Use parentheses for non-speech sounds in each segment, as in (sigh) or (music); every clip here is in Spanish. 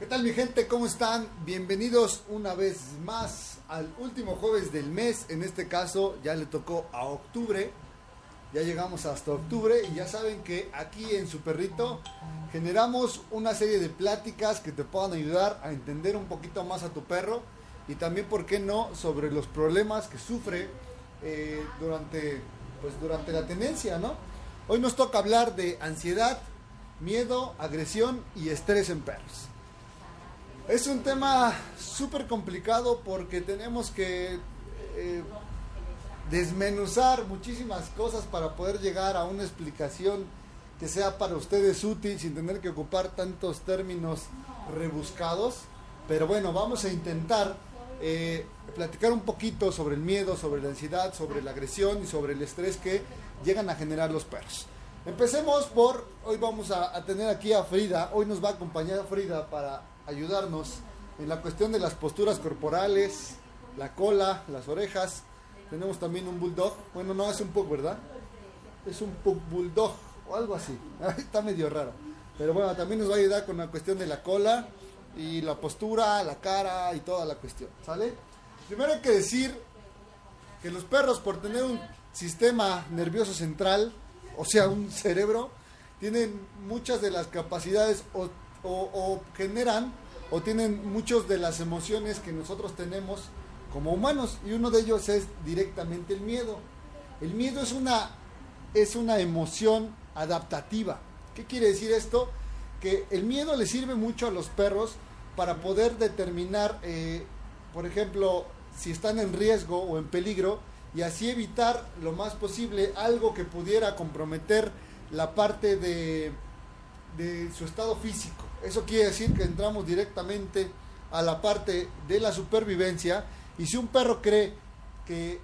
¿Qué tal mi gente? ¿Cómo están? Bienvenidos una vez más al último jueves del mes. En este caso ya le tocó a octubre. Ya llegamos hasta octubre y ya saben que aquí en Su Perrito generamos una serie de pláticas que te puedan ayudar a entender un poquito más a tu perro y también, ¿por qué no?, sobre los problemas que sufre eh, durante, pues, durante la tenencia, ¿no? Hoy nos toca hablar de ansiedad, miedo, agresión y estrés en perros. Es un tema súper complicado porque tenemos que eh, desmenuzar muchísimas cosas para poder llegar a una explicación que sea para ustedes útil sin tener que ocupar tantos términos rebuscados. Pero bueno, vamos a intentar eh, platicar un poquito sobre el miedo, sobre la ansiedad, sobre la agresión y sobre el estrés que llegan a generar los perros. Empecemos por, hoy vamos a, a tener aquí a Frida, hoy nos va a acompañar Frida para ayudarnos en la cuestión de las posturas corporales, la cola, las orejas. Tenemos también un bulldog. Bueno, no es un pug, ¿verdad? Es un pug bulldog o algo así. (laughs) Está medio raro. Pero bueno, también nos va a ayudar con la cuestión de la cola y la postura, la cara y toda la cuestión. ¿Sale? Primero hay que decir que los perros por tener un sistema nervioso central, o sea, un cerebro, tienen muchas de las capacidades o o, generan o tienen muchas de las emociones que nosotros tenemos como humanos y uno de ellos es directamente el miedo. El miedo es una, es una emoción adaptativa. ¿Qué quiere decir esto? Que el miedo le sirve mucho a los perros para poder determinar, eh, por ejemplo, si están en riesgo o en peligro y así evitar lo más posible algo que pudiera comprometer la parte de, de su estado físico. Eso quiere decir que entramos directamente a la parte de la supervivencia y si un perro cree que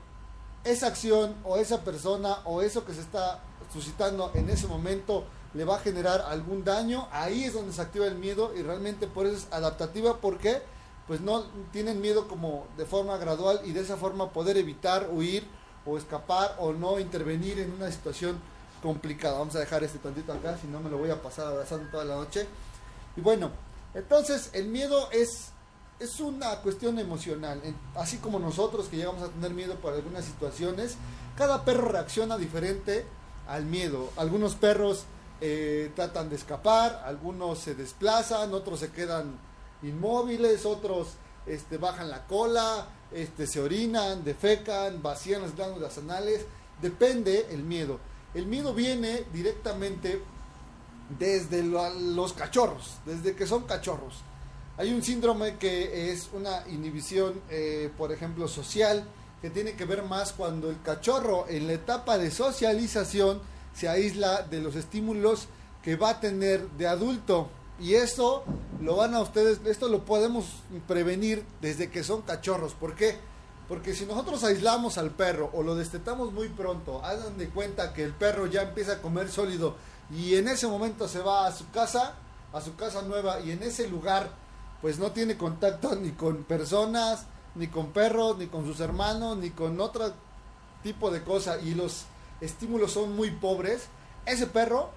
esa acción o esa persona o eso que se está suscitando en ese momento le va a generar algún daño, ahí es donde se activa el miedo y realmente por eso es adaptativa porque pues no tienen miedo como de forma gradual y de esa forma poder evitar, huir o escapar o no intervenir en una situación complicada. Vamos a dejar este tantito acá, si no me lo voy a pasar abrazando toda la noche. Y bueno, entonces el miedo es, es una cuestión emocional. Así como nosotros que llegamos a tener miedo por algunas situaciones, cada perro reacciona diferente al miedo. Algunos perros eh, tratan de escapar, algunos se desplazan, otros se quedan inmóviles, otros este, bajan la cola, este, se orinan, defecan, vacían las glándulas anales. Depende el miedo. El miedo viene directamente desde los cachorros, desde que son cachorros. Hay un síndrome que es una inhibición, eh, por ejemplo, social, que tiene que ver más cuando el cachorro en la etapa de socialización se aísla de los estímulos que va a tener de adulto. Y eso lo van a ustedes, esto lo podemos prevenir desde que son cachorros. ¿Por qué? Porque si nosotros aislamos al perro o lo destetamos muy pronto, hagan de cuenta que el perro ya empieza a comer sólido y en ese momento se va a su casa, a su casa nueva y en ese lugar pues no tiene contacto ni con personas, ni con perros, ni con sus hermanos, ni con otro tipo de cosa y los estímulos son muy pobres, ese perro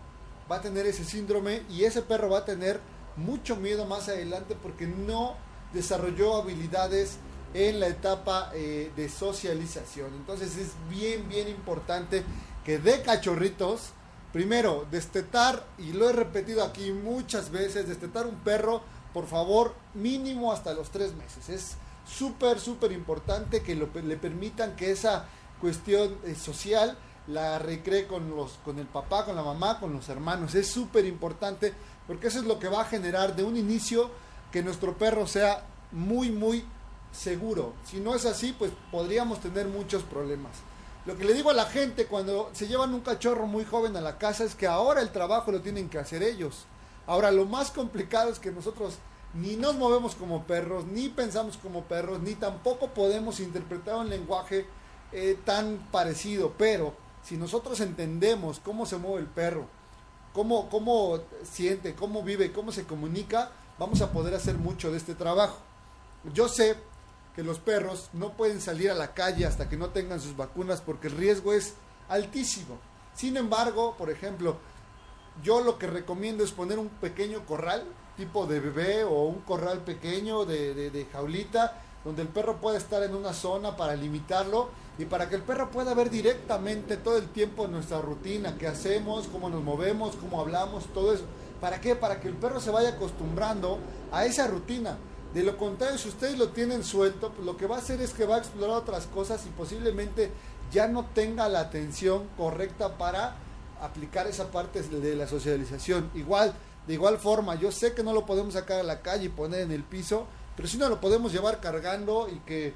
va a tener ese síndrome y ese perro va a tener mucho miedo más adelante porque no desarrolló habilidades en la etapa eh, de socialización. Entonces es bien, bien importante que de cachorritos Primero, destetar, y lo he repetido aquí muchas veces, destetar un perro, por favor, mínimo hasta los tres meses. Es súper, súper importante que le permitan que esa cuestión eh, social la recree con, los, con el papá, con la mamá, con los hermanos. Es súper importante porque eso es lo que va a generar de un inicio que nuestro perro sea muy, muy seguro. Si no es así, pues podríamos tener muchos problemas. Lo que le digo a la gente cuando se llevan un cachorro muy joven a la casa es que ahora el trabajo lo tienen que hacer ellos. Ahora lo más complicado es que nosotros ni nos movemos como perros, ni pensamos como perros, ni tampoco podemos interpretar un lenguaje eh, tan parecido. Pero si nosotros entendemos cómo se mueve el perro, cómo, cómo siente, cómo vive, cómo se comunica, vamos a poder hacer mucho de este trabajo. Yo sé que los perros no pueden salir a la calle hasta que no tengan sus vacunas porque el riesgo es altísimo. Sin embargo, por ejemplo, yo lo que recomiendo es poner un pequeño corral tipo de bebé o un corral pequeño de, de, jaulita donde el perro pueda estar en una zona para limitarlo y para que el perro pueda ver directamente todo el tiempo nuestra rutina, qué hacemos, cómo nos movemos, cómo hablamos, todo eso. ¿Para qué? Para que el perro se vaya acostumbrando a esa rutina. De lo contrario, si ustedes lo tienen suelto, pues lo que va a hacer es que va a explorar otras cosas y posiblemente ya no tenga la atención correcta para aplicar esa parte de la socialización. Igual, de igual forma, yo sé que no lo podemos sacar a la calle y poner en el piso, pero si no lo podemos llevar cargando y que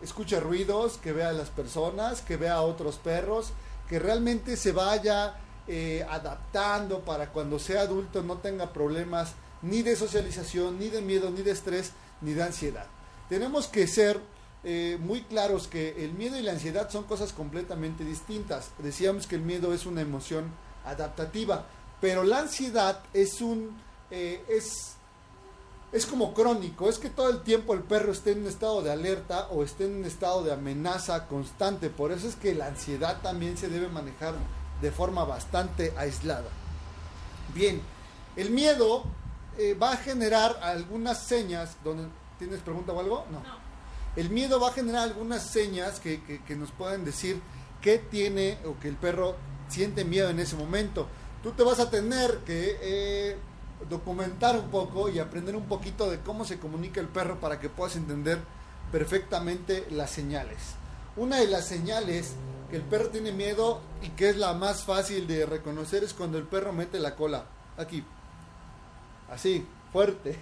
escuche ruidos, que vea a las personas, que vea a otros perros, que realmente se vaya eh, adaptando para cuando sea adulto no tenga problemas ni de socialización, ni de miedo, ni de estrés, ni de ansiedad. Tenemos que ser eh, muy claros que el miedo y la ansiedad son cosas completamente distintas. Decíamos que el miedo es una emoción adaptativa, pero la ansiedad es un eh, es es como crónico, es que todo el tiempo el perro esté en un estado de alerta o esté en un estado de amenaza constante. Por eso es que la ansiedad también se debe manejar de forma bastante aislada. Bien, el miedo eh, va a generar algunas señas. Donde, ¿Tienes pregunta o algo? No. El miedo va a generar algunas señas que, que, nos pueden decir qué tiene o que el perro siente miedo en ese momento. Tú te vas a tener que eh, documentar un poco y aprender un poquito de cómo se comunica el perro para que puedas entender perfectamente las señales. Una de las señales que el perro tiene miedo y que es la más fácil de reconocer es cuando el perro mete la cola. Aquí. Así, fuerte.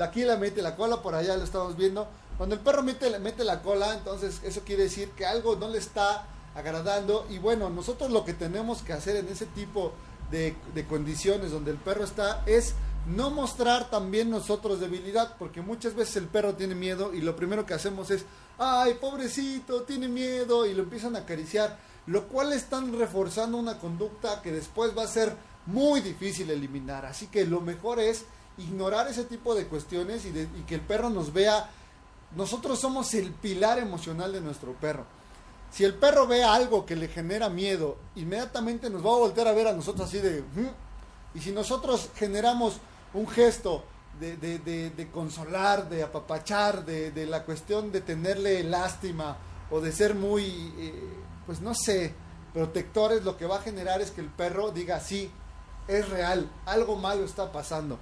Aquí (laughs) la mete la cola, por allá lo estamos viendo. Cuando el perro mete, mete la cola, entonces eso quiere decir que algo no le está agradando. Y bueno, nosotros lo que tenemos que hacer en ese tipo de, de condiciones donde el perro está es no mostrar también nosotros debilidad, porque muchas veces el perro tiene miedo y lo primero que hacemos es, ay, pobrecito, tiene miedo y lo empiezan a acariciar, lo cual están reforzando una conducta que después va a ser muy difícil eliminar. Así que lo mejor es ignorar ese tipo de cuestiones y, y que el perro nos vea, nosotros somos el pilar emocional de nuestro perro. Si el perro ve algo que le genera miedo, inmediatamente nos va a volver a ver a nosotros así de... Y si nosotros generamos un gesto de, de, de, consolar, de apapachar, de, la cuestión de tenerle lástima o de ser muy, eh, pues no sé, protectores, lo que va a generar es que el perro diga, sí, es real, algo malo está pasando.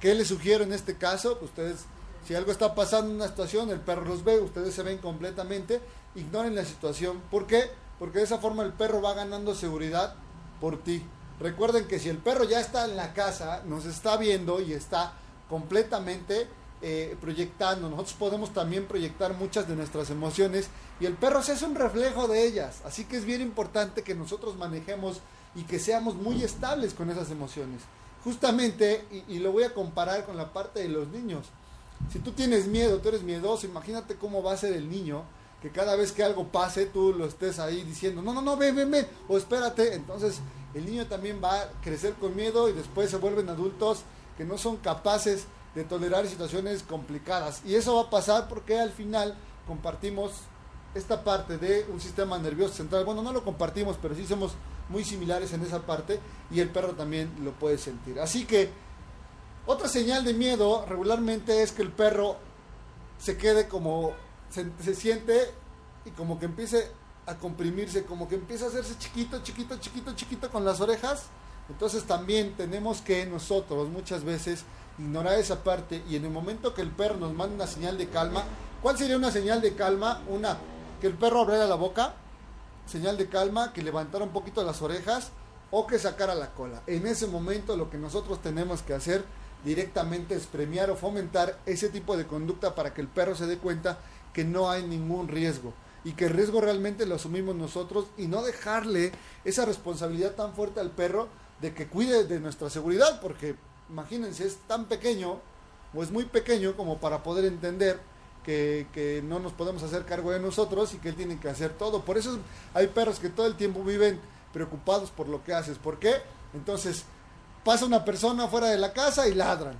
¿Qué les sugiero en este caso? Ustedes, si algo está pasando en una situación, el perro los ve, ustedes se ven completamente ignoren la situación. ¿Por qué? Porque de esa forma el perro va ganando seguridad por ti. Recuerden que si el perro ya está en la casa, nos está viendo y está completamente eh, proyectando, nosotros podemos también proyectar muchas de nuestras emociones y el perro se hace un reflejo de ellas. Así que es bien importante que nosotros manejemos y que seamos muy estables con esas emociones. Justamente, y, lo voy a comparar con la parte de los niños. Si tú tienes miedo, tú eres miedoso, imagínate cómo va a ser el niño que cada vez que algo pase tú lo estés ahí diciendo, no, no, no, ven, ven, ven, o espérate. Entonces el niño también va a crecer con miedo y después se vuelven adultos que no son capaces de tolerar situaciones complicadas. Y eso va a pasar porque al final compartimos esta parte de un sistema nervioso central. Bueno, no lo compartimos, pero sí somos muy similares en esa parte y el perro también lo puede sentir. Así que otra señal de miedo regularmente es que el perro se quede como se, siente y como que empiece a comprimirse, como que empieza a hacerse chiquito, chiquito, chiquito, chiquito con las orejas. Entonces también tenemos que nosotros muchas veces ignorar esa parte y en el momento que el perro nos manda una señal de calma, ¿cuál sería una señal de calma? Una, que el perro abriera la boca, señal de calma, que levantara un poquito las orejas o que sacara la cola. En ese momento lo que nosotros tenemos que hacer directamente es premiar o fomentar ese tipo de conducta para que el perro se dé cuenta que no hay ningún riesgo y que el riesgo realmente lo asumimos nosotros y no dejarle esa responsabilidad tan fuerte al perro de que cuide de nuestra seguridad, porque imagínense, es tan pequeño o es muy pequeño como para poder entender que, no nos podemos hacer cargo de nosotros y que él tiene que hacer todo. Por eso hay perros que todo el tiempo viven preocupados por lo que haces. ¿Por qué? Entonces, pasa una persona fuera de la casa y ladran.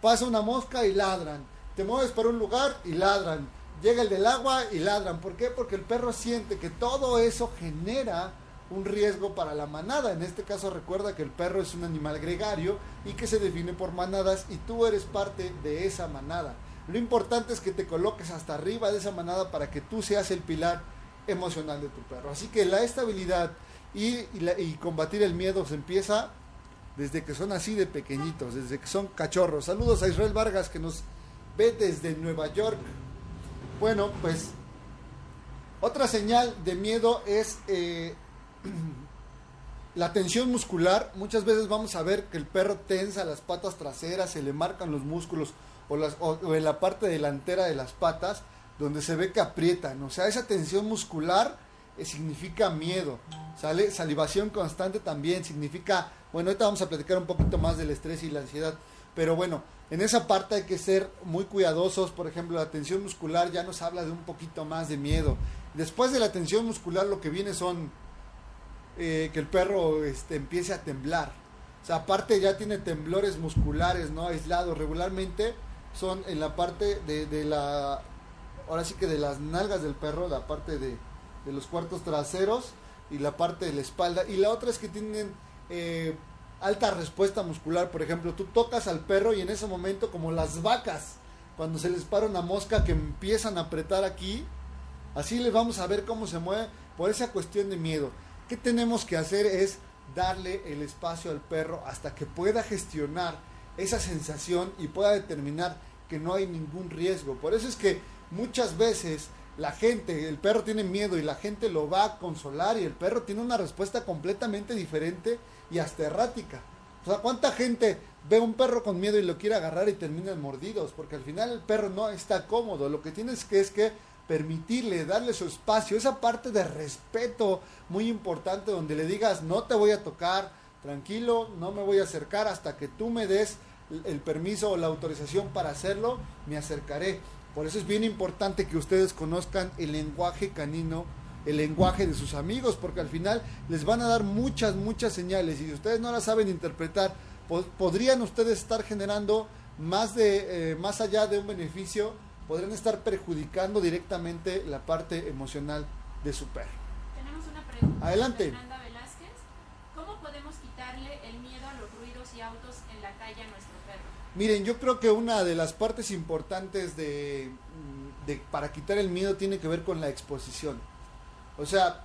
Pasa una mosca y ladran. Te mueves para un lugar y ladran llega el del agua y ladran. ¿Por qué? Porque el perro siente que todo eso genera un riesgo para la manada. En este caso recuerda que el perro es un animal gregario y que se define por manadas y tú eres parte de esa manada. Lo importante es que te coloques hasta arriba de esa manada para que tú seas el pilar emocional de tu perro. Así que la estabilidad y, combatir el miedo se empieza desde que son así de pequeñitos, desde que son cachorros. Saludos a Israel Vargas que nos ve desde Nueva York. Bueno, pues otra señal de miedo es eh, (clears throat) la tensión muscular. Muchas veces vamos a ver que el perro tensa las patas traseras, se le marcan los músculos o, las, o, en la parte delantera de las patas, donde se ve que aprietan. O sea, esa tensión muscular eh, significa miedo. ¿Sale? Salivación constante también significa, bueno, ahorita vamos a platicar un poquito más del estrés y la ansiedad, pero bueno, en esa parte hay que ser muy cuidadosos. Por ejemplo, la tensión muscular ya nos habla de un poquito más de miedo. Después de la tensión muscular lo que viene son eh, que el perro este, empiece a temblar. O sea, aparte ya tiene temblores musculares, ¿no? Aislados regularmente son en la parte de, la, ahora sí que de las nalgas del perro, la parte de, de, los cuartos traseros y la parte de la espalda. Y la otra es que tienen eh, alta respuesta muscular. Por ejemplo, tú tocas al perro y en ese momento, como las vacas, cuando se les para una mosca que empiezan a apretar aquí, así les vamos a ver cómo se mueve por esa cuestión de miedo. ¿Qué tenemos que hacer? Es darle el espacio al perro hasta que pueda gestionar esa sensación y pueda determinar que no hay ningún riesgo. Por eso es que muchas veces la gente, el perro tiene miedo y la gente lo va a consolar y el perro tiene una respuesta completamente diferente y hasta errática. O sea, ¿cuánta gente ve un perro con miedo y lo quiere agarrar y terminan mordidos? Porque al final el perro no está cómodo. Lo que tienes que es que permitirle, darle su espacio, esa parte de respeto muy importante donde le digas, no te voy a tocar, tranquilo, no me voy a acercar hasta que tú me des el permiso o la autorización para hacerlo, me acercaré. Por eso es bien importante que ustedes conozcan el lenguaje canino el lenguaje de sus amigos, porque al final les van a dar muchas, muchas señales y si ustedes no las saben interpretar, podrían ustedes estar generando más, de, eh, más allá de un beneficio, podrían estar perjudicando directamente la parte emocional de su perro. Tenemos una pregunta. Adelante. Fernanda Velázquez. ¿Cómo podemos quitarle el miedo a los ruidos y autos en la calle a nuestro perro? Miren, yo creo que una de las partes importantes de, de para quitar el miedo tiene que ver con la exposición. O sea,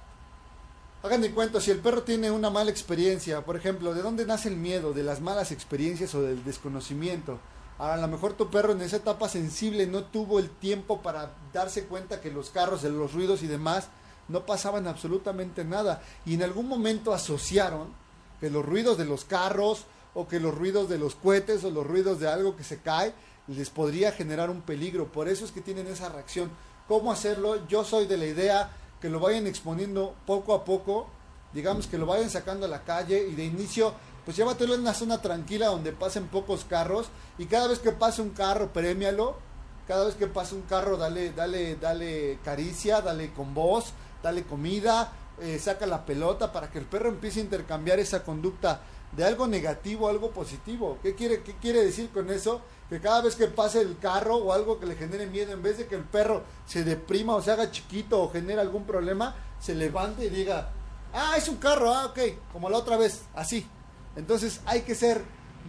hagan de cuenta, si el perro tiene una mala experiencia, por ejemplo, ¿de dónde nace el miedo? ¿De las malas experiencias o del desconocimiento? A lo mejor tu perro en esa etapa sensible no tuvo el tiempo para darse cuenta que los carros, los ruidos y demás no pasaban absolutamente nada. Y en algún momento asociaron que los ruidos de los carros o que los ruidos de los cohetes o los ruidos de algo que se cae les podría generar un peligro. Por eso es que tienen esa reacción. ¿Cómo hacerlo? Yo soy de la idea que lo vayan exponiendo poco a poco, digamos que lo vayan sacando a la calle y de inicio, pues llévatelo en una zona tranquila donde pasen pocos carros y cada vez que pase un carro, premialo, cada vez que pase un carro, dale, dale, dale caricia, dale con voz, dale comida, eh, saca la pelota para que el perro empiece a intercambiar esa conducta de algo negativo a algo positivo. ¿Qué quiere, qué quiere decir con eso? que cada vez que pase el carro o algo que le genere miedo, en vez de que el perro se deprima o se haga chiquito o genere algún problema, se levante y diga, ah, es un carro, ah, ok, como la otra vez, así. Entonces hay que ser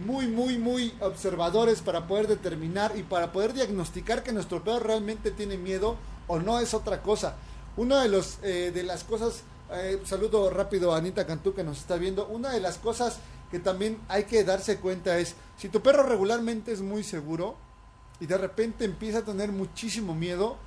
muy, muy, muy observadores para poder determinar y para poder diagnosticar que nuestro perro realmente tiene miedo o no es otra cosa. Una de, los, eh, de las cosas, eh, saludo rápido a Anita Cantú que nos está viendo, una de las cosas que también hay que darse cuenta es, si tu perro regularmente es muy seguro y de repente empieza a tener muchísimo miedo,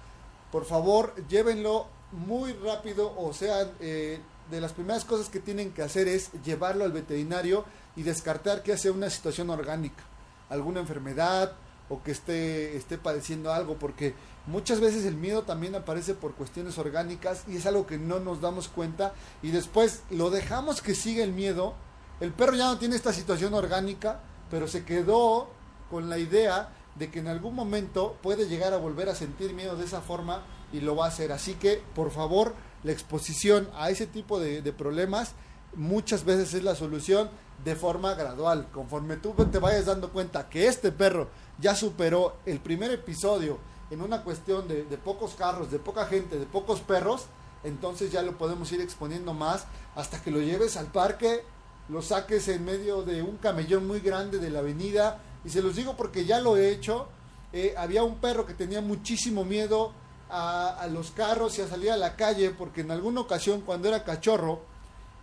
por favor llévenlo muy rápido, o sea, eh, de las primeras cosas que tienen que hacer es llevarlo al veterinario y descartar que sea una situación orgánica, alguna enfermedad o que esté, esté padeciendo algo, porque muchas veces el miedo también aparece por cuestiones orgánicas y es algo que no nos damos cuenta y después lo dejamos que siga el miedo el perro ya no tiene esta situación orgánica, pero se quedó con la idea de que en algún momento puede llegar a volver a sentir miedo de esa forma y lo va a hacer. Así que, por favor, la exposición a ese tipo de, problemas muchas veces es la solución de forma gradual. Conforme tú te vayas dando cuenta que este perro ya superó el primer episodio en una cuestión de, pocos carros, de poca gente, de pocos perros, entonces ya lo podemos ir exponiendo más hasta que lo lleves al parque, lo saques en medio de un camellón muy grande de la avenida. Y se los digo porque ya lo he hecho. Eh, había un perro que tenía muchísimo miedo a, los carros y a salir a la calle porque en alguna ocasión cuando era cachorro,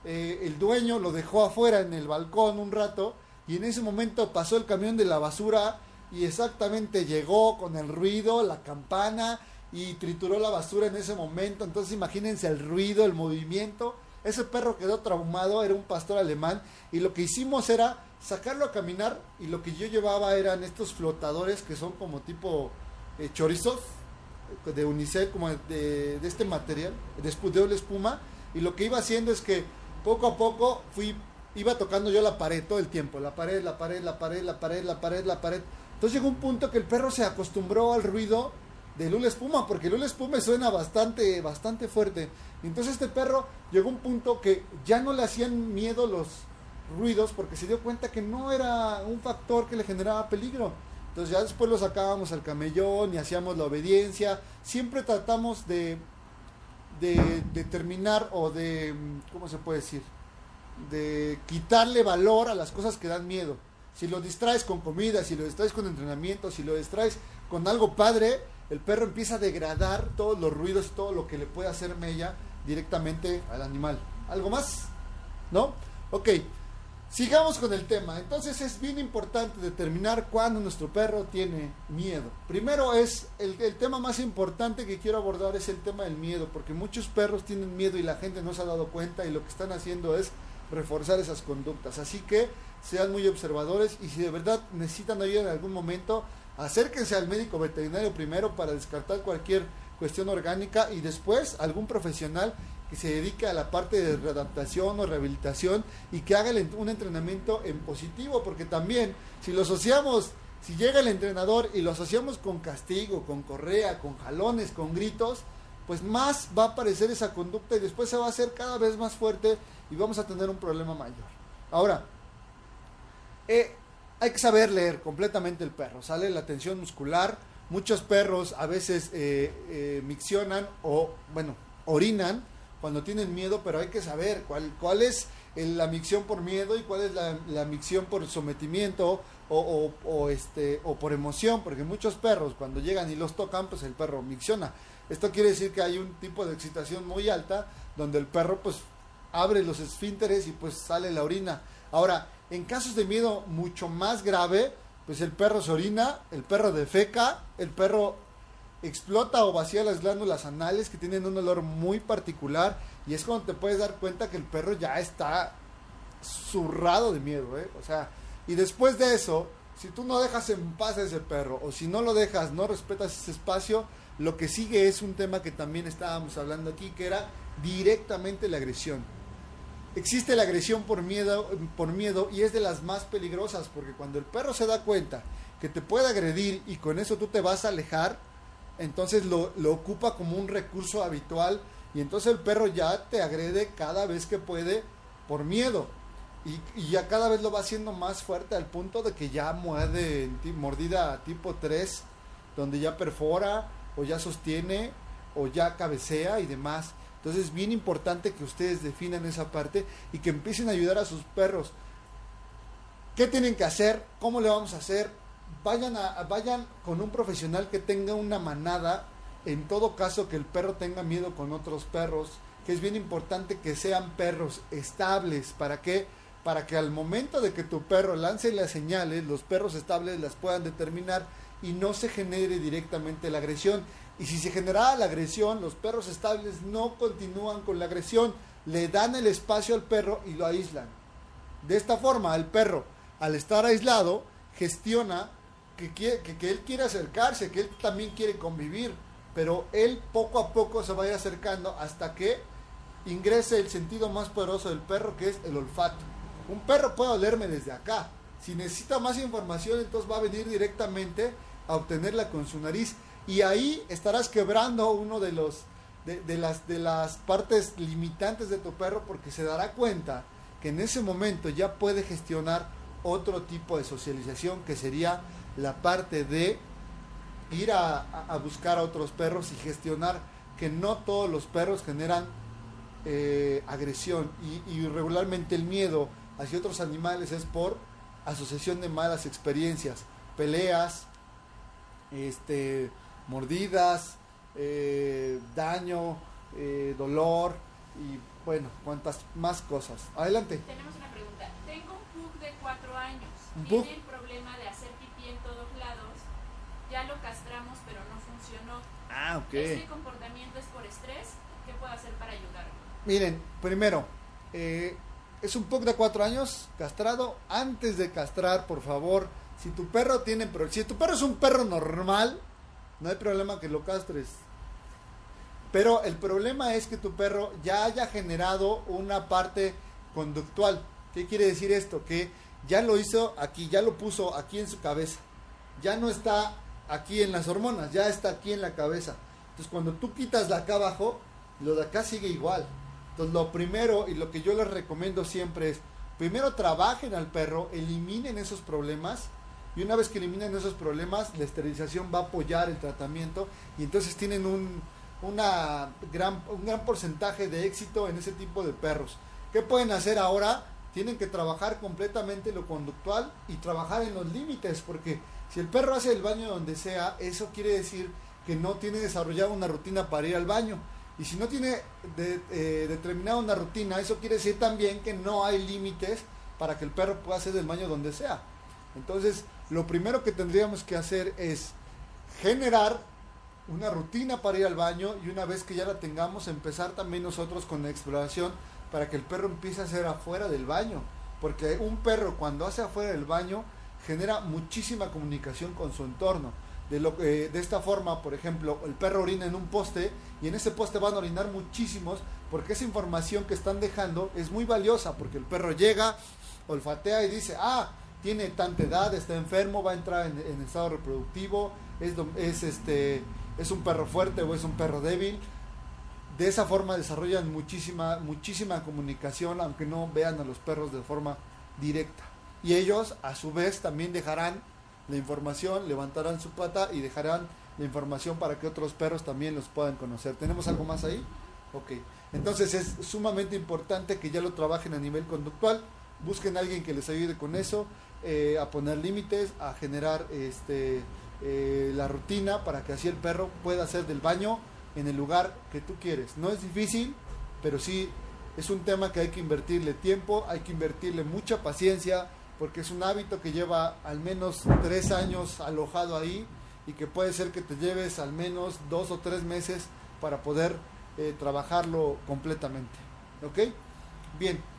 eh, el dueño lo dejó afuera en el balcón un rato y en ese momento pasó el camión de la basura y exactamente llegó con el ruido, la campana y trituró la basura en ese momento. Entonces imagínense el ruido, el movimiento. Ese perro quedó traumado, era un pastor alemán y lo que hicimos era sacarlo a caminar y lo que yo llevaba eran estos flotadores que son como tipo eh, chorizos de unicel, como de, este material, de, de la espuma y lo que iba haciendo es que poco a poco fui iba tocando yo la pared todo el tiempo, la pared, la pared, la pared, la pared, la pared, la pared. Entonces llegó un punto que el perro se acostumbró al ruido de Lula Espuma, porque Lula Espuma suena bastante, bastante fuerte. Entonces este perro llegó a un punto que ya no le hacían miedo los ruidos, porque se dio cuenta que no era un factor que le generaba peligro. Entonces ya después lo sacábamos al camellón y hacíamos la obediencia. Siempre tratamos de, de determinar o de, ¿cómo se puede decir? De quitarle valor a las cosas que dan miedo. Si lo distraes con comida, si lo distraes con entrenamiento, si lo distraes con algo padre, el perro empieza a degradar todos los ruidos todo lo que le puede hacer mella directamente al animal. ¿Algo más? ¿No? Ok, sigamos con el tema. Entonces es bien importante determinar cuándo nuestro perro tiene miedo. Primero es el, tema más importante que quiero abordar es el tema del miedo, porque muchos perros tienen miedo y la gente no se ha dado cuenta y lo que están haciendo es reforzar esas conductas. Así que sean muy observadores y si de verdad necesitan ayuda en algún momento, acérquense al médico veterinario primero para descartar cualquier cuestión orgánica y después algún profesional que se dedique a la parte de readaptación o rehabilitación y que haga un entrenamiento en positivo, porque también si lo asociamos, si llega el entrenador y lo asociamos con castigo, con correa, con jalones, con gritos, pues más va a aparecer esa conducta y después se va a hacer cada vez más fuerte y vamos a tener un problema mayor. Ahora, eh, hay que saber leer completamente el perro. Sale la tensión muscular. Muchos perros a veces eh, eh, miccionan o, bueno, orinan cuando tienen miedo, pero hay que saber cuál, cuál es la micción por miedo y cuál es la, micción por sometimiento o, este, o por emoción, porque muchos perros cuando llegan y los tocan, pues el perro micciona. Esto quiere decir que hay un tipo de excitación muy alta donde el perro pues abre los esfínteres y pues sale la orina. Ahora, en casos de miedo mucho más grave, pues el perro se orina, el perro defeca, el perro explota o vacía las glándulas anales que tienen un olor muy particular y es cuando te puedes dar cuenta que el perro ya está zurrado de miedo, ¿eh? O sea, y después de eso, si tú no dejas en paz a ese perro o si no lo dejas, no respetas ese espacio, lo que sigue es un tema que también estábamos hablando aquí, que era directamente la agresión. Existe la agresión por miedo, por miedo y es de las más peligrosas porque cuando el perro se da cuenta que te puede agredir y con eso tú te vas a alejar, entonces lo, ocupa como un recurso habitual y entonces el perro ya te agrede cada vez que puede por miedo. Y, ya cada vez lo va haciendo más fuerte al punto de que ya muerde mordida tipo 3, donde ya perfora o ya sostiene o ya cabecea y demás. Entonces es bien importante que ustedes definan esa parte y que empiecen a ayudar a sus perros. ¿Qué tienen que hacer? ¿Cómo le vamos a hacer? Vayan, a, vayan con un profesional que tenga una manada. En todo caso, que el perro tenga miedo con otros perros. Que es bien importante que sean perros estables. ¿Para qué? Para que al momento de que tu perro lance las señales, los perros estables las puedan determinar y no se genere directamente la agresión. Y si se genera la agresión, los perros estables no continúan con la agresión, le dan el espacio al perro y lo aíslan. De esta forma, el perro, al estar aislado, gestiona que, que, él quiere acercarse, que él también quiere convivir, pero él poco a poco se va a ir acercando hasta que ingrese el sentido más poderoso del perro, que es el olfato. Un perro puede olerme desde acá. Si necesita más información, entonces va a venir directamente a obtenerla con su nariz y ahí estarás quebrando uno de los de, las de las partes limitantes de tu perro porque se dará cuenta que en ese momento ya puede gestionar otro tipo de socialización que sería la parte de ir a, buscar a otros perros y gestionar que no todos los perros generan eh, agresión. Y regularmente el miedo hacia otros animales es por asociación de malas experiencias, peleas, este, mordidas, eh, daño, eh, dolor y bueno, cuantas más cosas. Adelante. Tenemos una pregunta. Tengo un pug de cuatro años. ¿Un Tiene el problema de hacer pipí en todos lados. Ya lo castramos, pero no funcionó. Ah, ok. ¿Este comportamiento es por estrés? ¿Qué puedo hacer para ayudarlo? Miren, primero, eh, es un pug de cuatro años castrado. Antes de castrar, por favor, si tu perro tiene, pro- si tu perro es un perro normal, no hay problema que lo castres. Pero el problema es que tu perro ya haya generado una parte conductual. ¿Qué quiere decir esto? Que ya lo hizo aquí, ya lo puso aquí en su cabeza. Ya no está aquí en las hormonas, ya está aquí en la cabeza. Entonces cuando tú quitas de acá abajo, lo de acá sigue igual. Entonces lo primero y lo que yo les recomiendo siempre es, primero trabajen al perro, eliminen esos problemas y una vez que eliminen esos problemas, la esterilización va a apoyar el tratamiento y entonces tienen un, gran, un gran porcentaje de éxito en ese tipo de perros. ¿Qué pueden hacer ahora? Tienen que trabajar completamente lo conductual y trabajar en los límites, porque si el perro hace el baño donde sea, eso quiere decir que no tiene desarrollada una rutina para ir al baño. Y si no tiene eh, determinada una rutina, eso quiere decir también que no hay límites para que el perro pueda hacer el baño donde sea. Entonces, lo primero que tendríamos que hacer es generar una rutina para ir al baño y una vez que ya la tengamos, empezar también nosotros con la exploración para que el perro empiece a hacer afuera del baño. Porque un perro cuando hace afuera del baño genera muchísima comunicación con su entorno. De, lo, que- de esta forma, por ejemplo, el perro orina en un poste y en ese poste van a orinar muchísimos porque esa información que están dejando es muy valiosa porque el perro llega, olfatea y dice, ah, tiene tanta edad, está enfermo, va a entrar en, estado reproductivo, es, es, este, es un perro fuerte o es un perro débil. De esa forma desarrollan muchísima, muchísima comunicación, aunque no vean a los perros de forma directa. Y ellos, a su vez, también dejarán la información, levantarán su pata y dejarán la información para que otros perros también los puedan conocer. ¿Tenemos algo más ahí? Ok. Entonces es sumamente importante que ya lo trabajen a nivel conductual. Busquen a alguien que les ayude con eso, eh, a poner límites, a generar este, eh, la rutina para que así el perro pueda hacer del baño en el lugar que tú quieres. No es difícil, pero sí es un tema que hay que invertirle tiempo, hay que invertirle mucha paciencia, porque es un hábito que lleva al menos tres años alojado ahí y que puede ser que te lleves al menos dos o tres meses para poder eh, trabajarlo completamente. ¿Ok? Bien.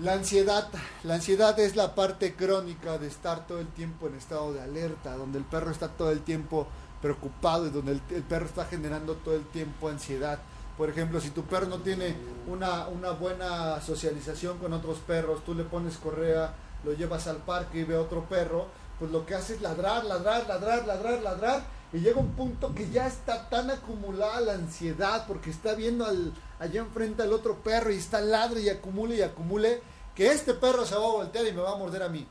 La ansiedad. La ansiedad es la parte crónica de estar todo el tiempo en estado de alerta, donde el perro está todo el tiempo preocupado y donde el, perro está generando todo el tiempo ansiedad. Por ejemplo, si tu perro no tiene una, una buena socialización con otros perros, tú le pones correa, lo llevas al parque y ve a otro perro, pues lo que hace es ladrar, ladrar, ladrar, ladrar, ladrar, y llega un punto que ya está tan acumulada la ansiedad porque está viendo al, allá enfrente al otro perro y está ladre y acumule y acumule, que este perro se va a voltear y me va a morder a mí.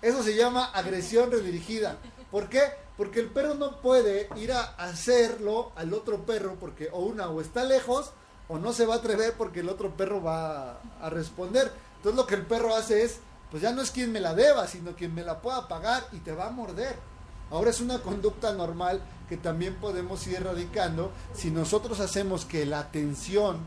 Eso se llama agresión redirigida. ¿Por qué? Porque el perro no puede ir a hacerlo al otro perro porque o una o está lejos o no se va a atrever porque el otro perro va a, a responder. Entonces lo que el perro hace es, pues ya no es quien me la deba, sino quien me la pueda pagar y te va a morder. Ahora es una conducta normal que también podemos ir erradicando si nosotros hacemos que la atención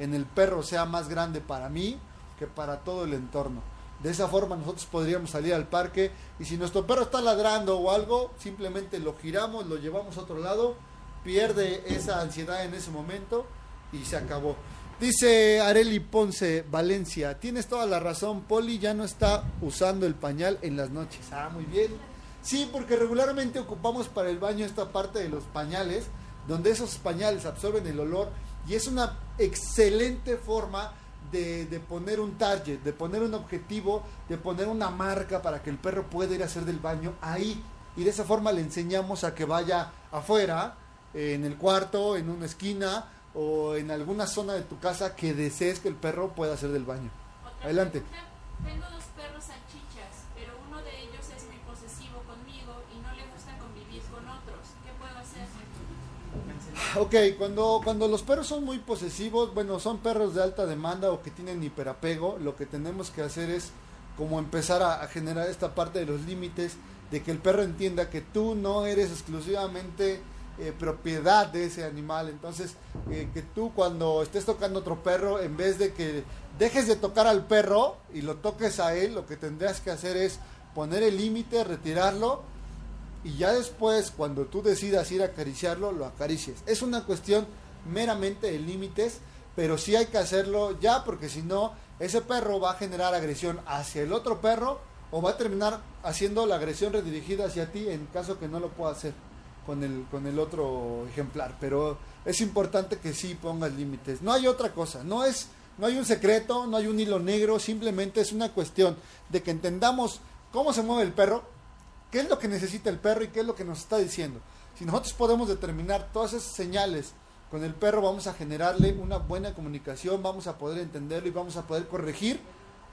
en el perro sea más grande para mí que para todo el entorno. De esa forma nosotros podríamos salir al parque y si nuestro perro está ladrando o algo, simplemente lo giramos, lo llevamos a otro lado, pierde esa ansiedad en ese momento y se acabó. Dice Areli Ponce, Valencia, tienes toda la razón, Poli ya no está usando el pañal en las noches. Ah, muy bien. Sí, porque regularmente ocupamos para el baño esta parte de los pañales, donde esos pañales absorben el olor y es una excelente forma de, de poner un target, de poner un objetivo, de poner una marca para que el perro pueda ir a hacer del baño ahí. Y de esa forma le enseñamos a que vaya afuera, en el cuarto, en una esquina o en alguna zona de tu casa que desees que el perro pueda hacer del baño. Otra Adelante. pregunta. Tengo dos perros salchichas, Ok, cuando, cuando los perros son muy posesivos, bueno, son perros de alta demanda o que tienen hiperapego, lo que tenemos que hacer es como empezar a, generar esta parte de los límites, de que el perro entienda que tú no eres exclusivamente eh, propiedad de ese animal. Entonces, eh, que tú cuando estés tocando otro perro, en vez de que dejes de tocar al perro y lo toques a él, lo que tendrías que hacer es poner el límite, retirarlo y ya después, cuando tú decidas ir a acariciarlo, lo acaricies. Es una cuestión meramente de límites, pero sí hay que hacerlo ya, porque si no, ese perro va a generar agresión hacia el otro perro o va a terminar haciendo la agresión redirigida hacia ti en caso que no lo pueda hacer con el, con el otro ejemplar. Pero es importante que sí pongas límites. No hay otra cosa, no es, no hay un secreto, no hay un hilo negro, simplemente es una cuestión de que entendamos cómo se mueve el perro, qué es lo que necesita el perro y qué es lo que nos está diciendo. Si nosotros podemos determinar todas esas señales con el perro, vamos a generarle una buena comunicación, vamos a poder entenderlo y vamos a poder corregir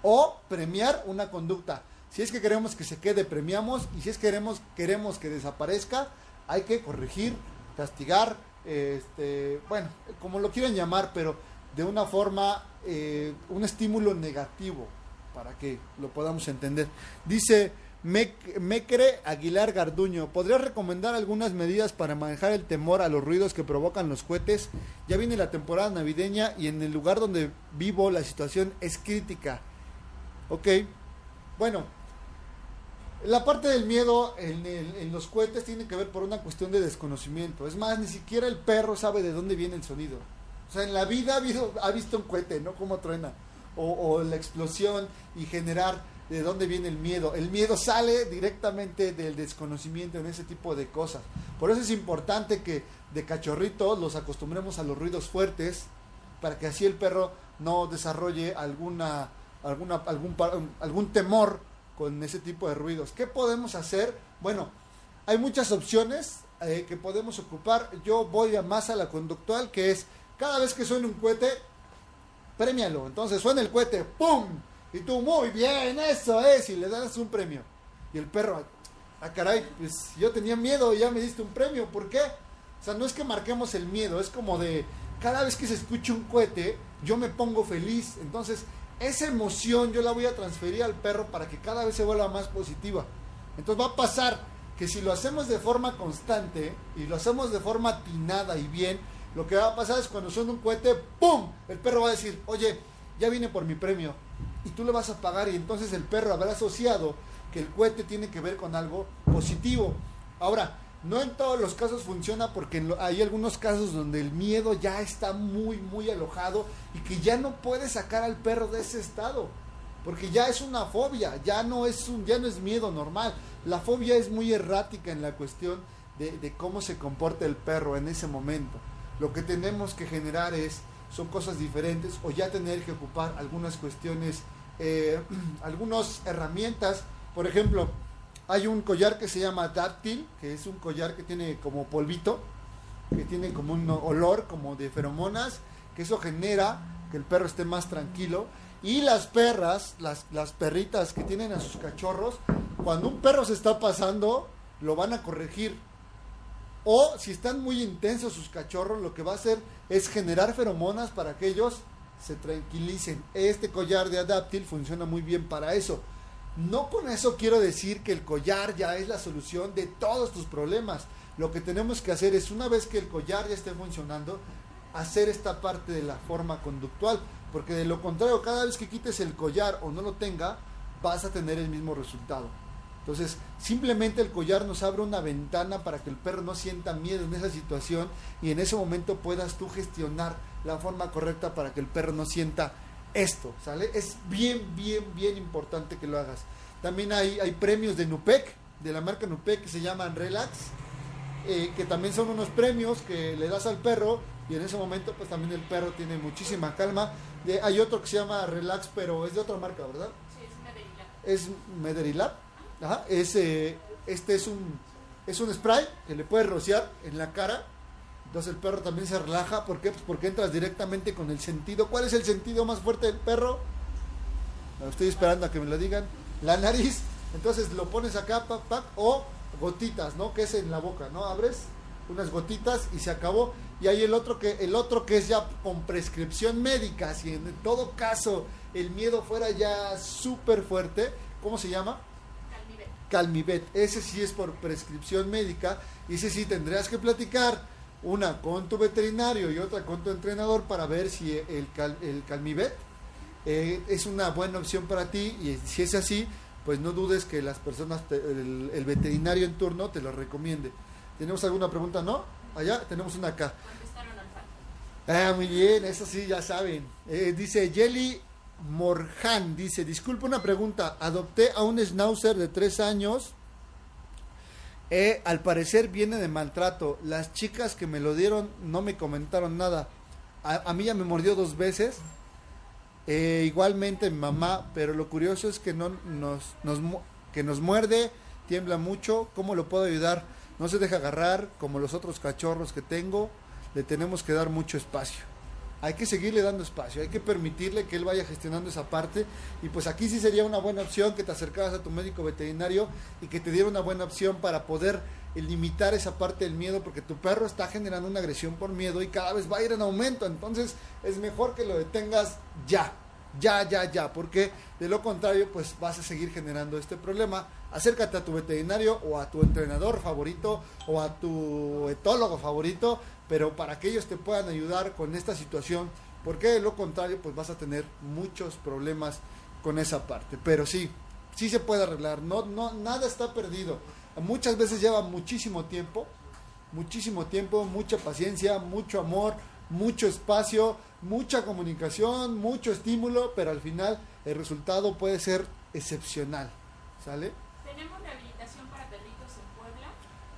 o premiar una conducta. Si es que queremos que se quede, premiamos y si es que queremos, queremos que desaparezca, hay que corregir, castigar, este, bueno, como lo quieran llamar, pero de una forma, eh, un estímulo negativo, para que lo podamos entender. Dice Mecre Aguilar Garduño, ¿podrías recomendar algunas medidas para manejar el temor a los ruidos que provocan los cohetes? Ya viene la temporada navideña y en el lugar donde vivo la situación es crítica. Ok, bueno, la parte del miedo en, los cohetes tiene que ver por una cuestión de desconocimiento. Es más, ni siquiera el perro sabe de dónde viene el sonido. O sea, en la vida ha, ha visto un cohete, ¿no? Cómo truena. O, o, la explosión y generar de dónde viene el miedo. El miedo sale directamente del desconocimiento en ese tipo de cosas. Por eso es importante que de cachorritos los acostumbremos a los ruidos fuertes para que así el perro no desarrolle alguna, alguna algún, algún temor con ese tipo de ruidos. ¿Qué podemos hacer? Bueno, hay muchas opciones eh, que podemos ocupar. Yo voy a más a la conductual, que es cada vez que suene un cohete, premialo. Entonces suena el cohete, ¡pum! Y tú, muy bien, eso es, y le das un premio. Y el perro, ah, caray, pues yo tenía miedo y ya me diste un premio, ¿por qué? O sea, no es que marquemos el miedo, es como de, cada vez que se escucha un cohete, yo me pongo feliz. Entonces, esa emoción yo la voy a transferir al perro para que cada vez se vuelva más positiva. Entonces va a pasar que si lo hacemos de forma constante y lo hacemos de forma atinada y bien, lo que va a pasar es cuando suena un cohete, ¡pum! El perro va a decir, oye, ya vine por mi premio y tú le vas a pagar y entonces el perro habrá asociado que el cohete tiene que ver con algo positivo. Ahora, no en todos los casos funciona porque hay algunos casos donde el miedo ya está muy, muy alojado y que ya no puede sacar al perro de ese estado. Porque ya es una fobia, ya no es, un, ya no es miedo normal. La fobia es muy errática en la cuestión de, cómo se comporta el perro en ese momento. Lo que tenemos que generar es, son cosas diferentes o ya tener que ocupar algunas cuestiones, eh, (clears throat) algunas herramientas. Por ejemplo, hay un collar que se llama Dáctil, que es un collar que tiene como polvito, que tiene como un olor como de feromonas, que eso genera que el perro esté más tranquilo. Y las perras, las, las perritas que tienen a sus cachorros, cuando un perro se está pasando, lo van a corregir. O si están muy intensos sus cachorros, lo que va a hacer es generar feromonas para que ellos se tranquilicen. Este collar de Adaptil funciona muy bien para eso. No con eso quiero decir que el collar ya es la solución de todos tus problemas. Lo que tenemos que hacer es, una vez que el collar ya esté funcionando, hacer esta parte de la forma conductual. Porque de lo contrario, cada vez que quites el collar o no lo tenga, vas a tener el mismo resultado. Entonces, simplemente el collar nos abre una ventana para que el perro no sienta miedo en esa situación y en ese momento puedas tú gestionar la forma correcta para que el perro no sienta esto, ¿sale? Es bien, bien, bien importante que lo hagas. También hay, hay premios de Nupec, de la marca Nupec, que se llaman Relax, eh, que también son unos premios que le das al perro y en ese momento pues también el perro tiene muchísima calma. De, hay otro que se llama Relax, pero es de otra marca, ¿verdad? Sí, es Mederilab. Es Mederilab. Ajá, es, eh, este es un, es un spray que le puedes rociar en la cara entonces el perro también se relaja. ¿Por qué? Pues porque entras directamente con el sentido. ¿Cuál es el sentido más fuerte del perro? Estoy esperando a que me lo digan. La nariz. Entonces lo pones acá, pac, pac, o gotitas, ¿no? Que es en la boca, ¿no? Abres unas gotitas y se acabó. Y hay el otro que, el otro que es ya con prescripción médica, si en todo caso el miedo fuera ya súper fuerte, ¿cómo se llama? Calmivet. Calmivet. Ese sí es por prescripción médica y ese sí tendrías que platicar una con tu veterinario y otra con tu entrenador para ver si el, cal- el Calmivet eh, es una buena opción para ti y si es así, pues no dudes que las personas, te- el, el veterinario en turno te lo recomiende. ¿Tenemos alguna pregunta? ¿No? Allá tenemos una acá. Ah, muy bien, eso sí, ya saben. Eh, dice Jelly Morjan, dice, disculpe una pregunta, adopté a un schnauzer de tres años, eh, al parecer viene de maltrato, las chicas que me lo dieron no me comentaron nada, a, a mí ya me mordió dos veces, eh, igualmente mi mamá, pero lo curioso es que no nos, nos que nos muerde, tiembla mucho, ¿cómo lo puedo ayudar? No se deja agarrar como los otros cachorros que tengo, le tenemos que dar mucho espacio. Hay que seguirle dando espacio, hay que permitirle que él vaya gestionando esa parte y pues aquí sí sería una buena opción que te acercaras a tu médico veterinario y que te diera una buena opción para poder limitar esa parte del miedo porque tu perro está generando una agresión por miedo y cada vez va a ir en aumento, entonces es mejor que lo detengas ya, ya, ya, ya, porque de lo contrario pues vas a seguir generando este problema. Acércate a tu veterinario o a tu entrenador favorito o a tu etólogo favorito, pero para que ellos te puedan ayudar con esta situación, porque de lo contrario pues vas a tener muchos problemas con esa parte. Pero sí, sí se puede arreglar, no, no, nada está perdido. Muchas veces lleva muchísimo tiempo, muchísimo tiempo, mucha paciencia, mucho amor, mucho espacio, mucha comunicación, mucho estímulo, pero al final el resultado puede ser excepcional. ¿Sale? ¿Tenemos rehabilitación para perritos en Puebla?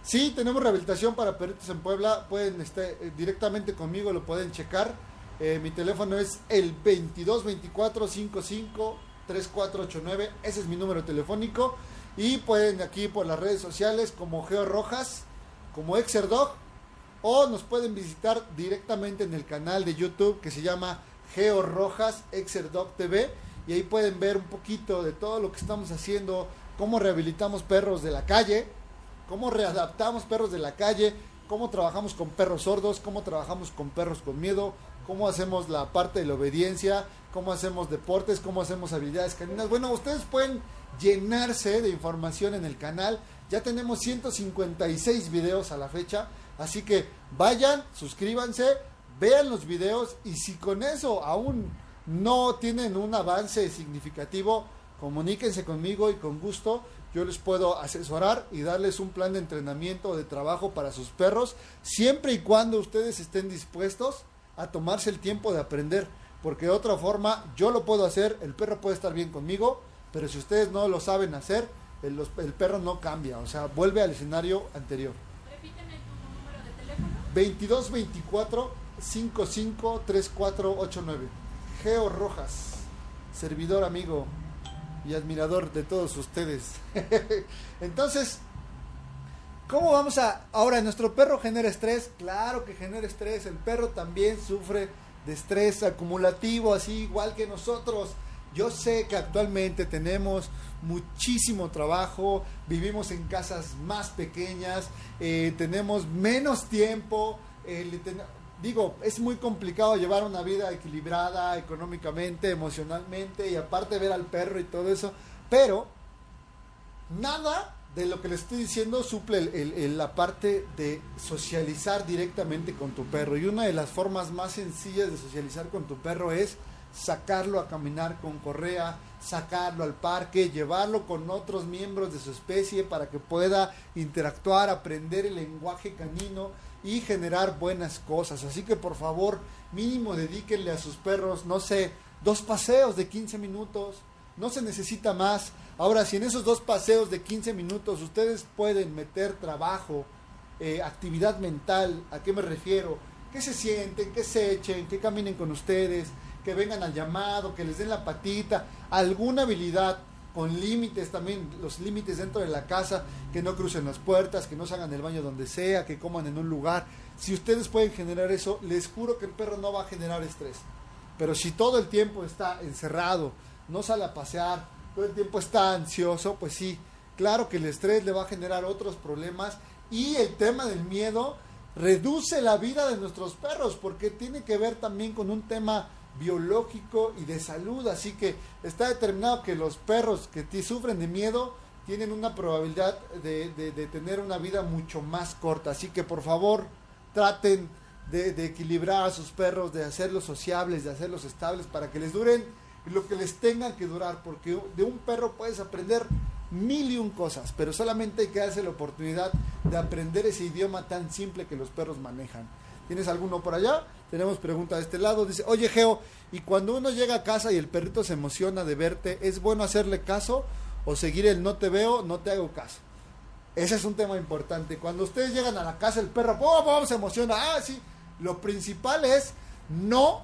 Sí, tenemos rehabilitación para perritos en Puebla. Pueden este, directamente conmigo, lo pueden checar. Eh, mi teléfono es el 2224 55 3489. Ese es mi número telefónico. Y pueden aquí por las redes sociales como Geo Rojas, como Exerdog. O nos pueden visitar directamente en el canal de YouTube que se llama Geo Rojas Exerdog TV. Y ahí pueden ver un poquito de todo lo que estamos haciendo, cómo rehabilitamos perros de la calle, cómo readaptamos perros de la calle, cómo trabajamos con perros sordos, cómo trabajamos con perros con miedo, cómo hacemos la parte de la obediencia, cómo hacemos deportes, cómo hacemos habilidades caninas. Bueno, ustedes pueden llenarse de información en el canal. Ya tenemos 156 videos a la fecha, así que vayan, suscríbanse, vean los videos y si con eso aún no tienen un avance significativo, comuníquense conmigo y con gusto yo les puedo asesorar y darles un plan de entrenamiento o de trabajo para sus perros, siempre y cuando ustedes estén dispuestos a tomarse el tiempo de aprender, porque de otra forma yo lo puedo hacer, el perro puede estar bien conmigo, pero si ustedes no lo saben hacer, el, los- el perro no cambia, o sea, vuelve al escenario anterior. Repíteme tu número de teléfono. 2224 553489 Geo Rojas, servidor amigo y admirador de todos ustedes. (laughs) Entonces, ¿cómo vamos a... Ahora, ¿nuestro perro genera estrés? Claro que genera estrés. El perro también sufre de estrés acumulativo, así igual que nosotros. Yo sé que actualmente tenemos muchísimo trabajo, vivimos en casas más pequeñas, eh, tenemos menos tiempo, eh, digo, es muy complicado llevar una vida equilibrada económicamente, emocionalmente y aparte ver al perro y todo eso, pero nada de lo que le estoy diciendo suple el- la parte de socializar directamente con tu perro. Y una de las formas más sencillas de socializar con tu perro es sacarlo a caminar con correa, sacarlo al parque, llevarlo con otros miembros de su especie para que pueda interactuar, aprender el lenguaje canino y generar buenas cosas. Así que por favor, mínimo dedíquenle a sus perros, no sé, dos paseos de 15 minutos, no se necesita más. Ahora, si en esos dos paseos de 15 minutos ustedes pueden meter trabajo, eh, actividad mental, ¿a qué me refiero? Que se sienten, que se echen, que caminen con ustedes, que vengan al llamado, que les den la patita, alguna habilidad con límites también, los límites dentro de la casa, que no crucen las puertas, que no se hagan el baño donde sea, que coman en un lugar. Si ustedes pueden generar eso, les juro que el perro no va a generar estrés. Pero si todo el tiempo está encerrado, no sale a pasear, todo el tiempo está ansioso, pues sí, claro que el estrés le va a generar otros problemas y el tema del miedo reduce la vida de nuestros perros, porque tiene que ver también con un tema biológico y de salud. Así que está determinado que los perros que sufren de miedo tienen una probabilidad de, de, tener una vida mucho más corta. Así que por favor traten de, equilibrar a sus perros, de hacerlos sociables, de hacerlos estables para que les duren lo que les tengan que durar, porque de un perro puedes aprender mil y un cosas, pero solamente hay que darse la oportunidad de aprender ese idioma tan simple que los perros manejan. ¿Tienes alguno por allá? Tenemos pregunta de este lado. Dice, oye Geo, ¿y cuando uno llega a casa y el perrito se emociona de verte, ¿es bueno hacerle caso o seguir el no te veo, no te hago caso? Ese es un tema importante. Cuando ustedes llegan a la casa, el perro ¡pum, se emociona. Ah, sí. Lo principal es no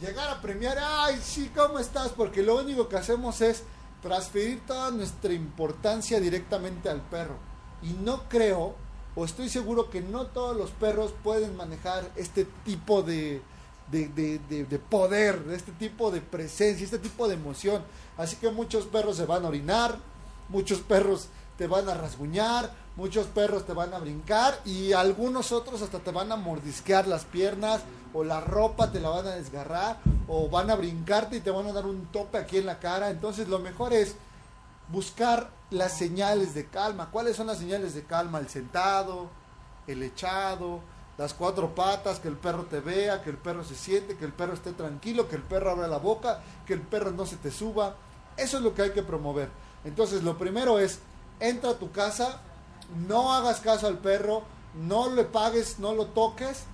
llegar a premiar. Ay, sí, ¿cómo estás? Porque lo único que hacemos es transferir toda nuestra importancia directamente al perro. Y no creo, o estoy seguro que no todos los perros pueden manejar este tipo de, de, de, de, poder, este tipo de presencia, este tipo de emoción. Así que muchos perros se van a orinar, muchos perros te van a rasguñar, muchos perros te van a brincar y algunos otros hasta te van a mordisquear las piernas o la ropa te la van a desgarrar o van a brincarte y te van a dar un tope aquí en la cara. Entonces lo mejor es buscar las señales de calma. ¿Cuáles son las señales de calma? El sentado, el echado, las cuatro patas, que el perro te vea, que el perro se siente, que el perro esté tranquilo, que el perro abra la boca, que el perro no se te suba. Eso es lo que hay que promover. Entonces lo primero es, entra a tu casa, no hagas caso al perro, no le pagues, no lo toques,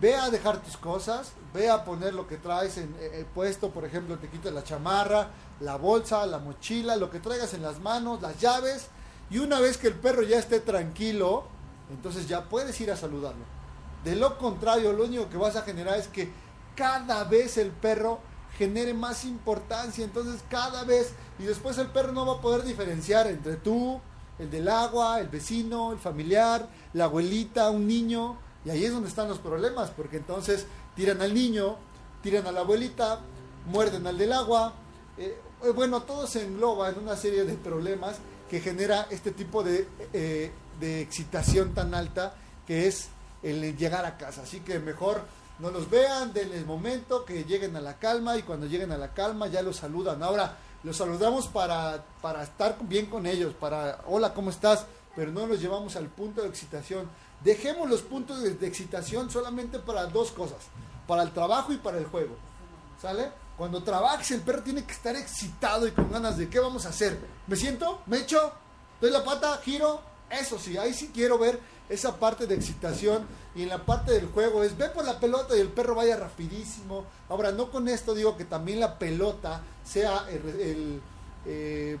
ve a dejar tus cosas, ve a poner lo que traes en el eh, eh, puesto, por ejemplo, te quitas la chamarra, la bolsa, la mochila, lo que traigas en las manos, las llaves, y una vez que el perro ya esté tranquilo, entonces ya puedes ir a saludarlo. De lo contrario, lo único que vas a generar es que cada vez el perro genere más importancia, entonces cada vez, y después el perro no va a poder diferenciar entre tú, el del agua, el vecino, el familiar, la abuelita, un niño, y ahí es donde están los problemas, porque entonces tiran al niño, tiran a la abuelita, muerden al del agua. Eh, eh, bueno, todo se engloba en una serie de problemas que genera este tipo de, eh, de excitación tan alta que es el llegar a casa. Así que mejor no los vean, denle el momento, que lleguen a la calma y cuando lleguen a la calma ya los saludan. Ahora, los saludamos para, para estar bien con ellos, para, hola, ¿cómo estás? Pero no los llevamos al punto de excitación Dejemos los puntos de, excitación solamente para dos cosas, para el trabajo y para el juego. ¿Sale? Cuando trabajes el perro tiene que estar excitado y con ganas de qué vamos a hacer. ¿Me siento? ¿Me echo? ¿Doy la pata? ¿Giro? Eso sí, ahí sí quiero ver esa parte de excitación y en la parte del juego es ve por la pelota y el perro vaya rapidísimo. Ahora, no con esto digo que también la pelota sea el, eh,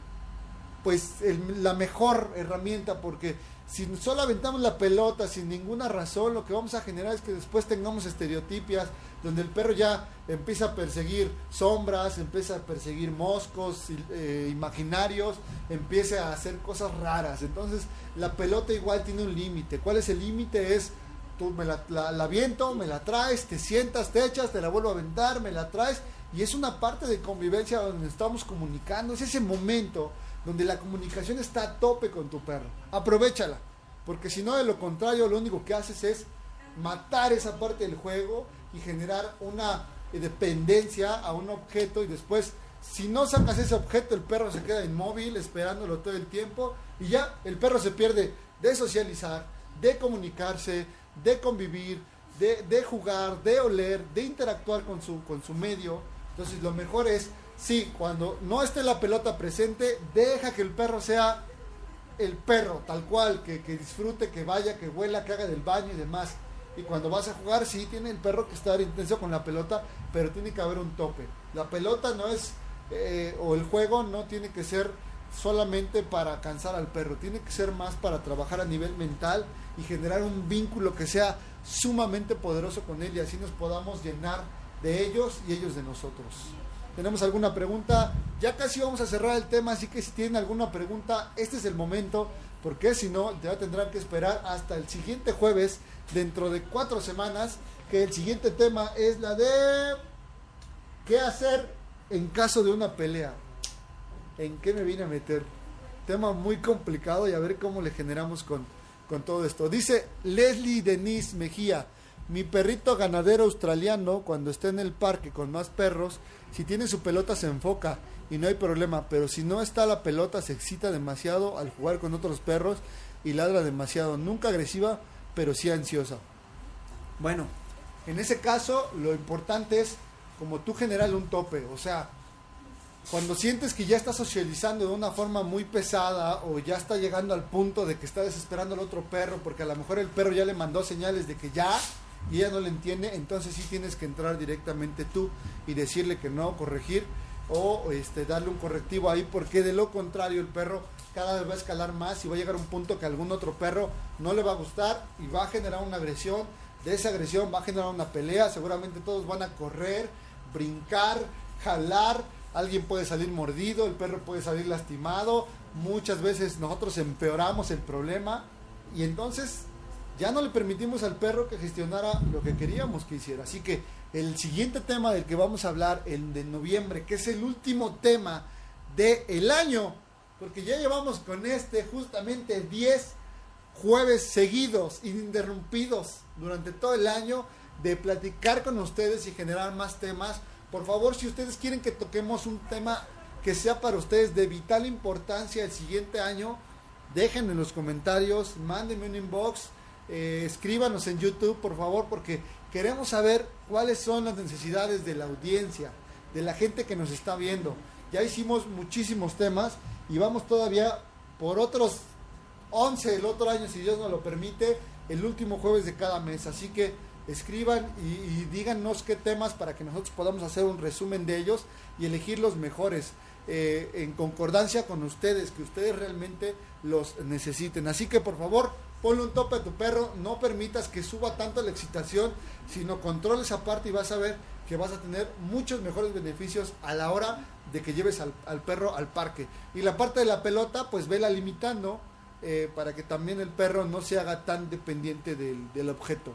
pues la mejor herramienta porque si solo aventamos la pelota sin ninguna razón, lo que vamos a generar es que después tengamos estereotipias donde el perro ya empieza a perseguir sombras, empieza a perseguir moscos eh, imaginarios, empieza a hacer cosas raras. Entonces la pelota igual tiene un límite. ¿Cuál es el límite? Es tú me la, la, aviento, me la traes, te sientas, te echas, te la vuelvo a aventar, me la traes. Y es una parte de convivencia donde estamos comunicando, es ese momento donde la comunicación está a tope con tu perro. Aprovechala, porque si no, de lo contrario, lo único que haces es matar esa parte del juego y generar una dependencia a un objeto y después, si no sacas ese objeto, el perro se queda inmóvil esperándolo todo el tiempo y ya el perro se pierde de socializar, de comunicarse, de convivir, de, de jugar, de oler, de interactuar con su, con su medio. Entonces lo mejor es Sí, cuando no esté la pelota presente, deja que el perro sea el perro, tal cual, que, disfrute, que vaya, que vuela, que haga del baño y demás. Y cuando vas a jugar, sí, tiene el perro que estar intenso con la pelota, pero tiene que haber un tope. La pelota no es, eh, o el juego no tiene que ser solamente para cansar al perro, tiene que ser más para trabajar a nivel mental y generar un vínculo que sea sumamente poderoso con él y así nos podamos llenar de ellos y ellos de nosotros tenemos alguna pregunta. Ya casi vamos a cerrar el tema, así que si tienen alguna pregunta, este es el momento, porque si no, ya tendrán que esperar hasta el siguiente jueves, dentro de cuatro semanas, que el siguiente tema es la de qué hacer en caso de una pelea. ¿En qué me vine a meter? Tema muy complicado y a ver cómo le generamos con, con todo esto. Dice Leslie Denise Mejía, mi perrito ganadero australiano, cuando esté en el parque con más perros, si tiene su pelota se enfoca y no hay problema, pero si no está la pelota se excita demasiado al jugar con otros perros y ladra demasiado, nunca agresiva, pero sí ansiosa. Bueno, en ese caso lo importante es como tú general un tope, o sea, cuando sientes que ya está socializando de una forma muy pesada o ya está llegando al punto de que está desesperando al otro perro porque a lo mejor el perro ya le mandó señales de que ya y ella no le entiende, entonces sí tienes que entrar directamente tú y decirle que no, corregir o este, darle un correctivo ahí porque de lo contrario el perro cada vez va a escalar más y va a llegar a un punto que algún otro perro no le va a gustar y va a generar una agresión, de esa agresión va a generar una pelea, seguramente todos van a correr, brincar, jalar, alguien puede salir mordido, el perro puede salir lastimado, muchas veces nosotros empeoramos el problema y entonces ya no le permitimos al perro que gestionara lo que queríamos que hiciera. Así que el siguiente tema del que vamos a hablar, el de noviembre, que es el último tema del el año, porque ya llevamos con este justamente 10 jueves seguidos, ininterrumpidos durante todo el año, de platicar con ustedes y generar más temas por favor, si ustedes quieren que toquemos un tema que sea para ustedes de vital importancia el siguiente año, déjenme en los comentarios, mándenme un inbox, eh, escríbanos en YouTube, por favor, porque queremos saber cuáles son las necesidades de la audiencia, de la gente que nos está viendo. Ya hicimos muchísimos temas y vamos todavía por otros 11 el otro año, si Dios nos lo permite, el último jueves de cada mes. Así que escriban y, díganos qué temas para que nosotros podamos hacer un resumen de ellos y elegir los mejores eh, en concordancia con ustedes, que ustedes realmente los necesiten. Así que por favor, ponle un tope a tu perro, no permitas que suba tanto la excitación, sino controle esa parte y vas a ver que vas a tener muchos mejores beneficios a la hora de que lleves al, perro al parque. Y la parte de la pelota, pues vela limitando eh, para que también el perro no se haga tan dependiente del objeto.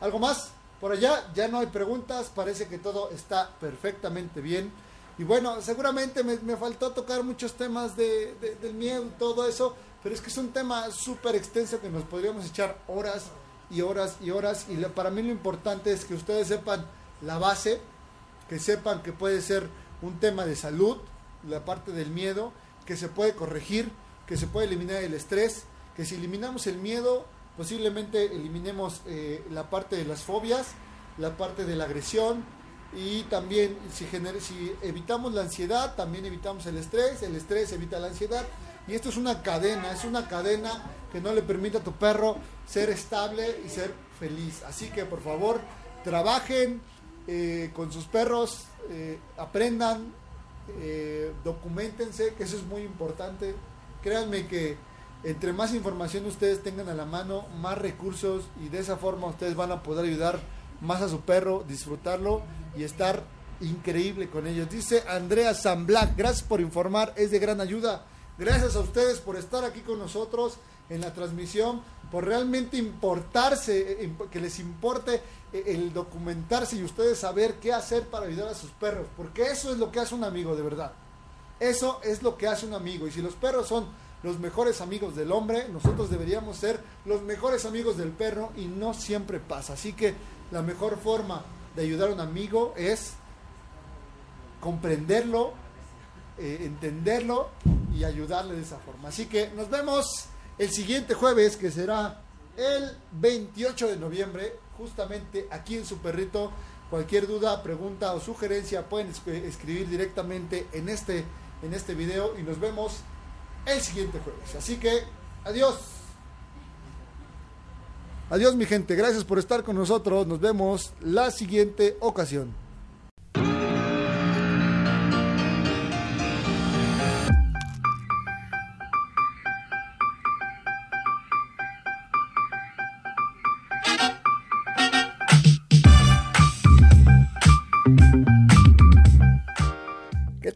¿Algo más? Por allá ya no hay preguntas, parece que todo está perfectamente bien. Y bueno, seguramente me, faltó tocar muchos temas de, del miedo y todo eso, pero es que es un tema súper extenso que nos podríamos echar horas y horas y horas. Y para mí lo importante es que ustedes sepan la base, que sepan que puede ser un tema de salud, la parte del miedo, que se puede corregir, que se puede eliminar el estrés, que si eliminamos el miedo, posiblemente eliminemos eh, la parte de las fobias, la parte de la agresión. Y también si, si evitamos la ansiedad, también evitamos el estrés, el estrés evita la ansiedad y esto es una cadena, es una cadena que no le permite a tu perro ser estable y ser feliz. Así que por favor, trabajen eh, con sus perros, eh, aprendan, documentense, que eso es muy importante. Créanme que entre más información ustedes tengan a la mano, más recursos y de esa forma ustedes van a poder ayudar más a su perro, disfrutarlo y estar increíble con ellos. Dice Andrea San Black, gracias por informar, es de gran ayuda. Gracias a ustedes por estar aquí con nosotros en la transmisión, por realmente importarse, eh, que les importe eh, el documentarse y ustedes saber qué hacer para ayudar a sus perros, porque eso es lo que hace un amigo de verdad. Eso es lo que hace un amigo. Y si los perros son los mejores amigos del hombre, nosotros deberíamos ser los mejores amigos del perro y no siempre pasa. Así que la mejor forma de ayudar a un amigo es comprenderlo, eh, entenderlo y ayudarle de esa forma. Así que nos vemos el siguiente jueves, que será el 28 de noviembre, justamente aquí en su perrito. Cualquier duda, pregunta o sugerencia pueden escribir directamente en este, en este video y nos vemos el siguiente jueves. Así que, adiós. Adiós mi gente, gracias por estar con nosotros. Nos vemos la siguiente ocasión.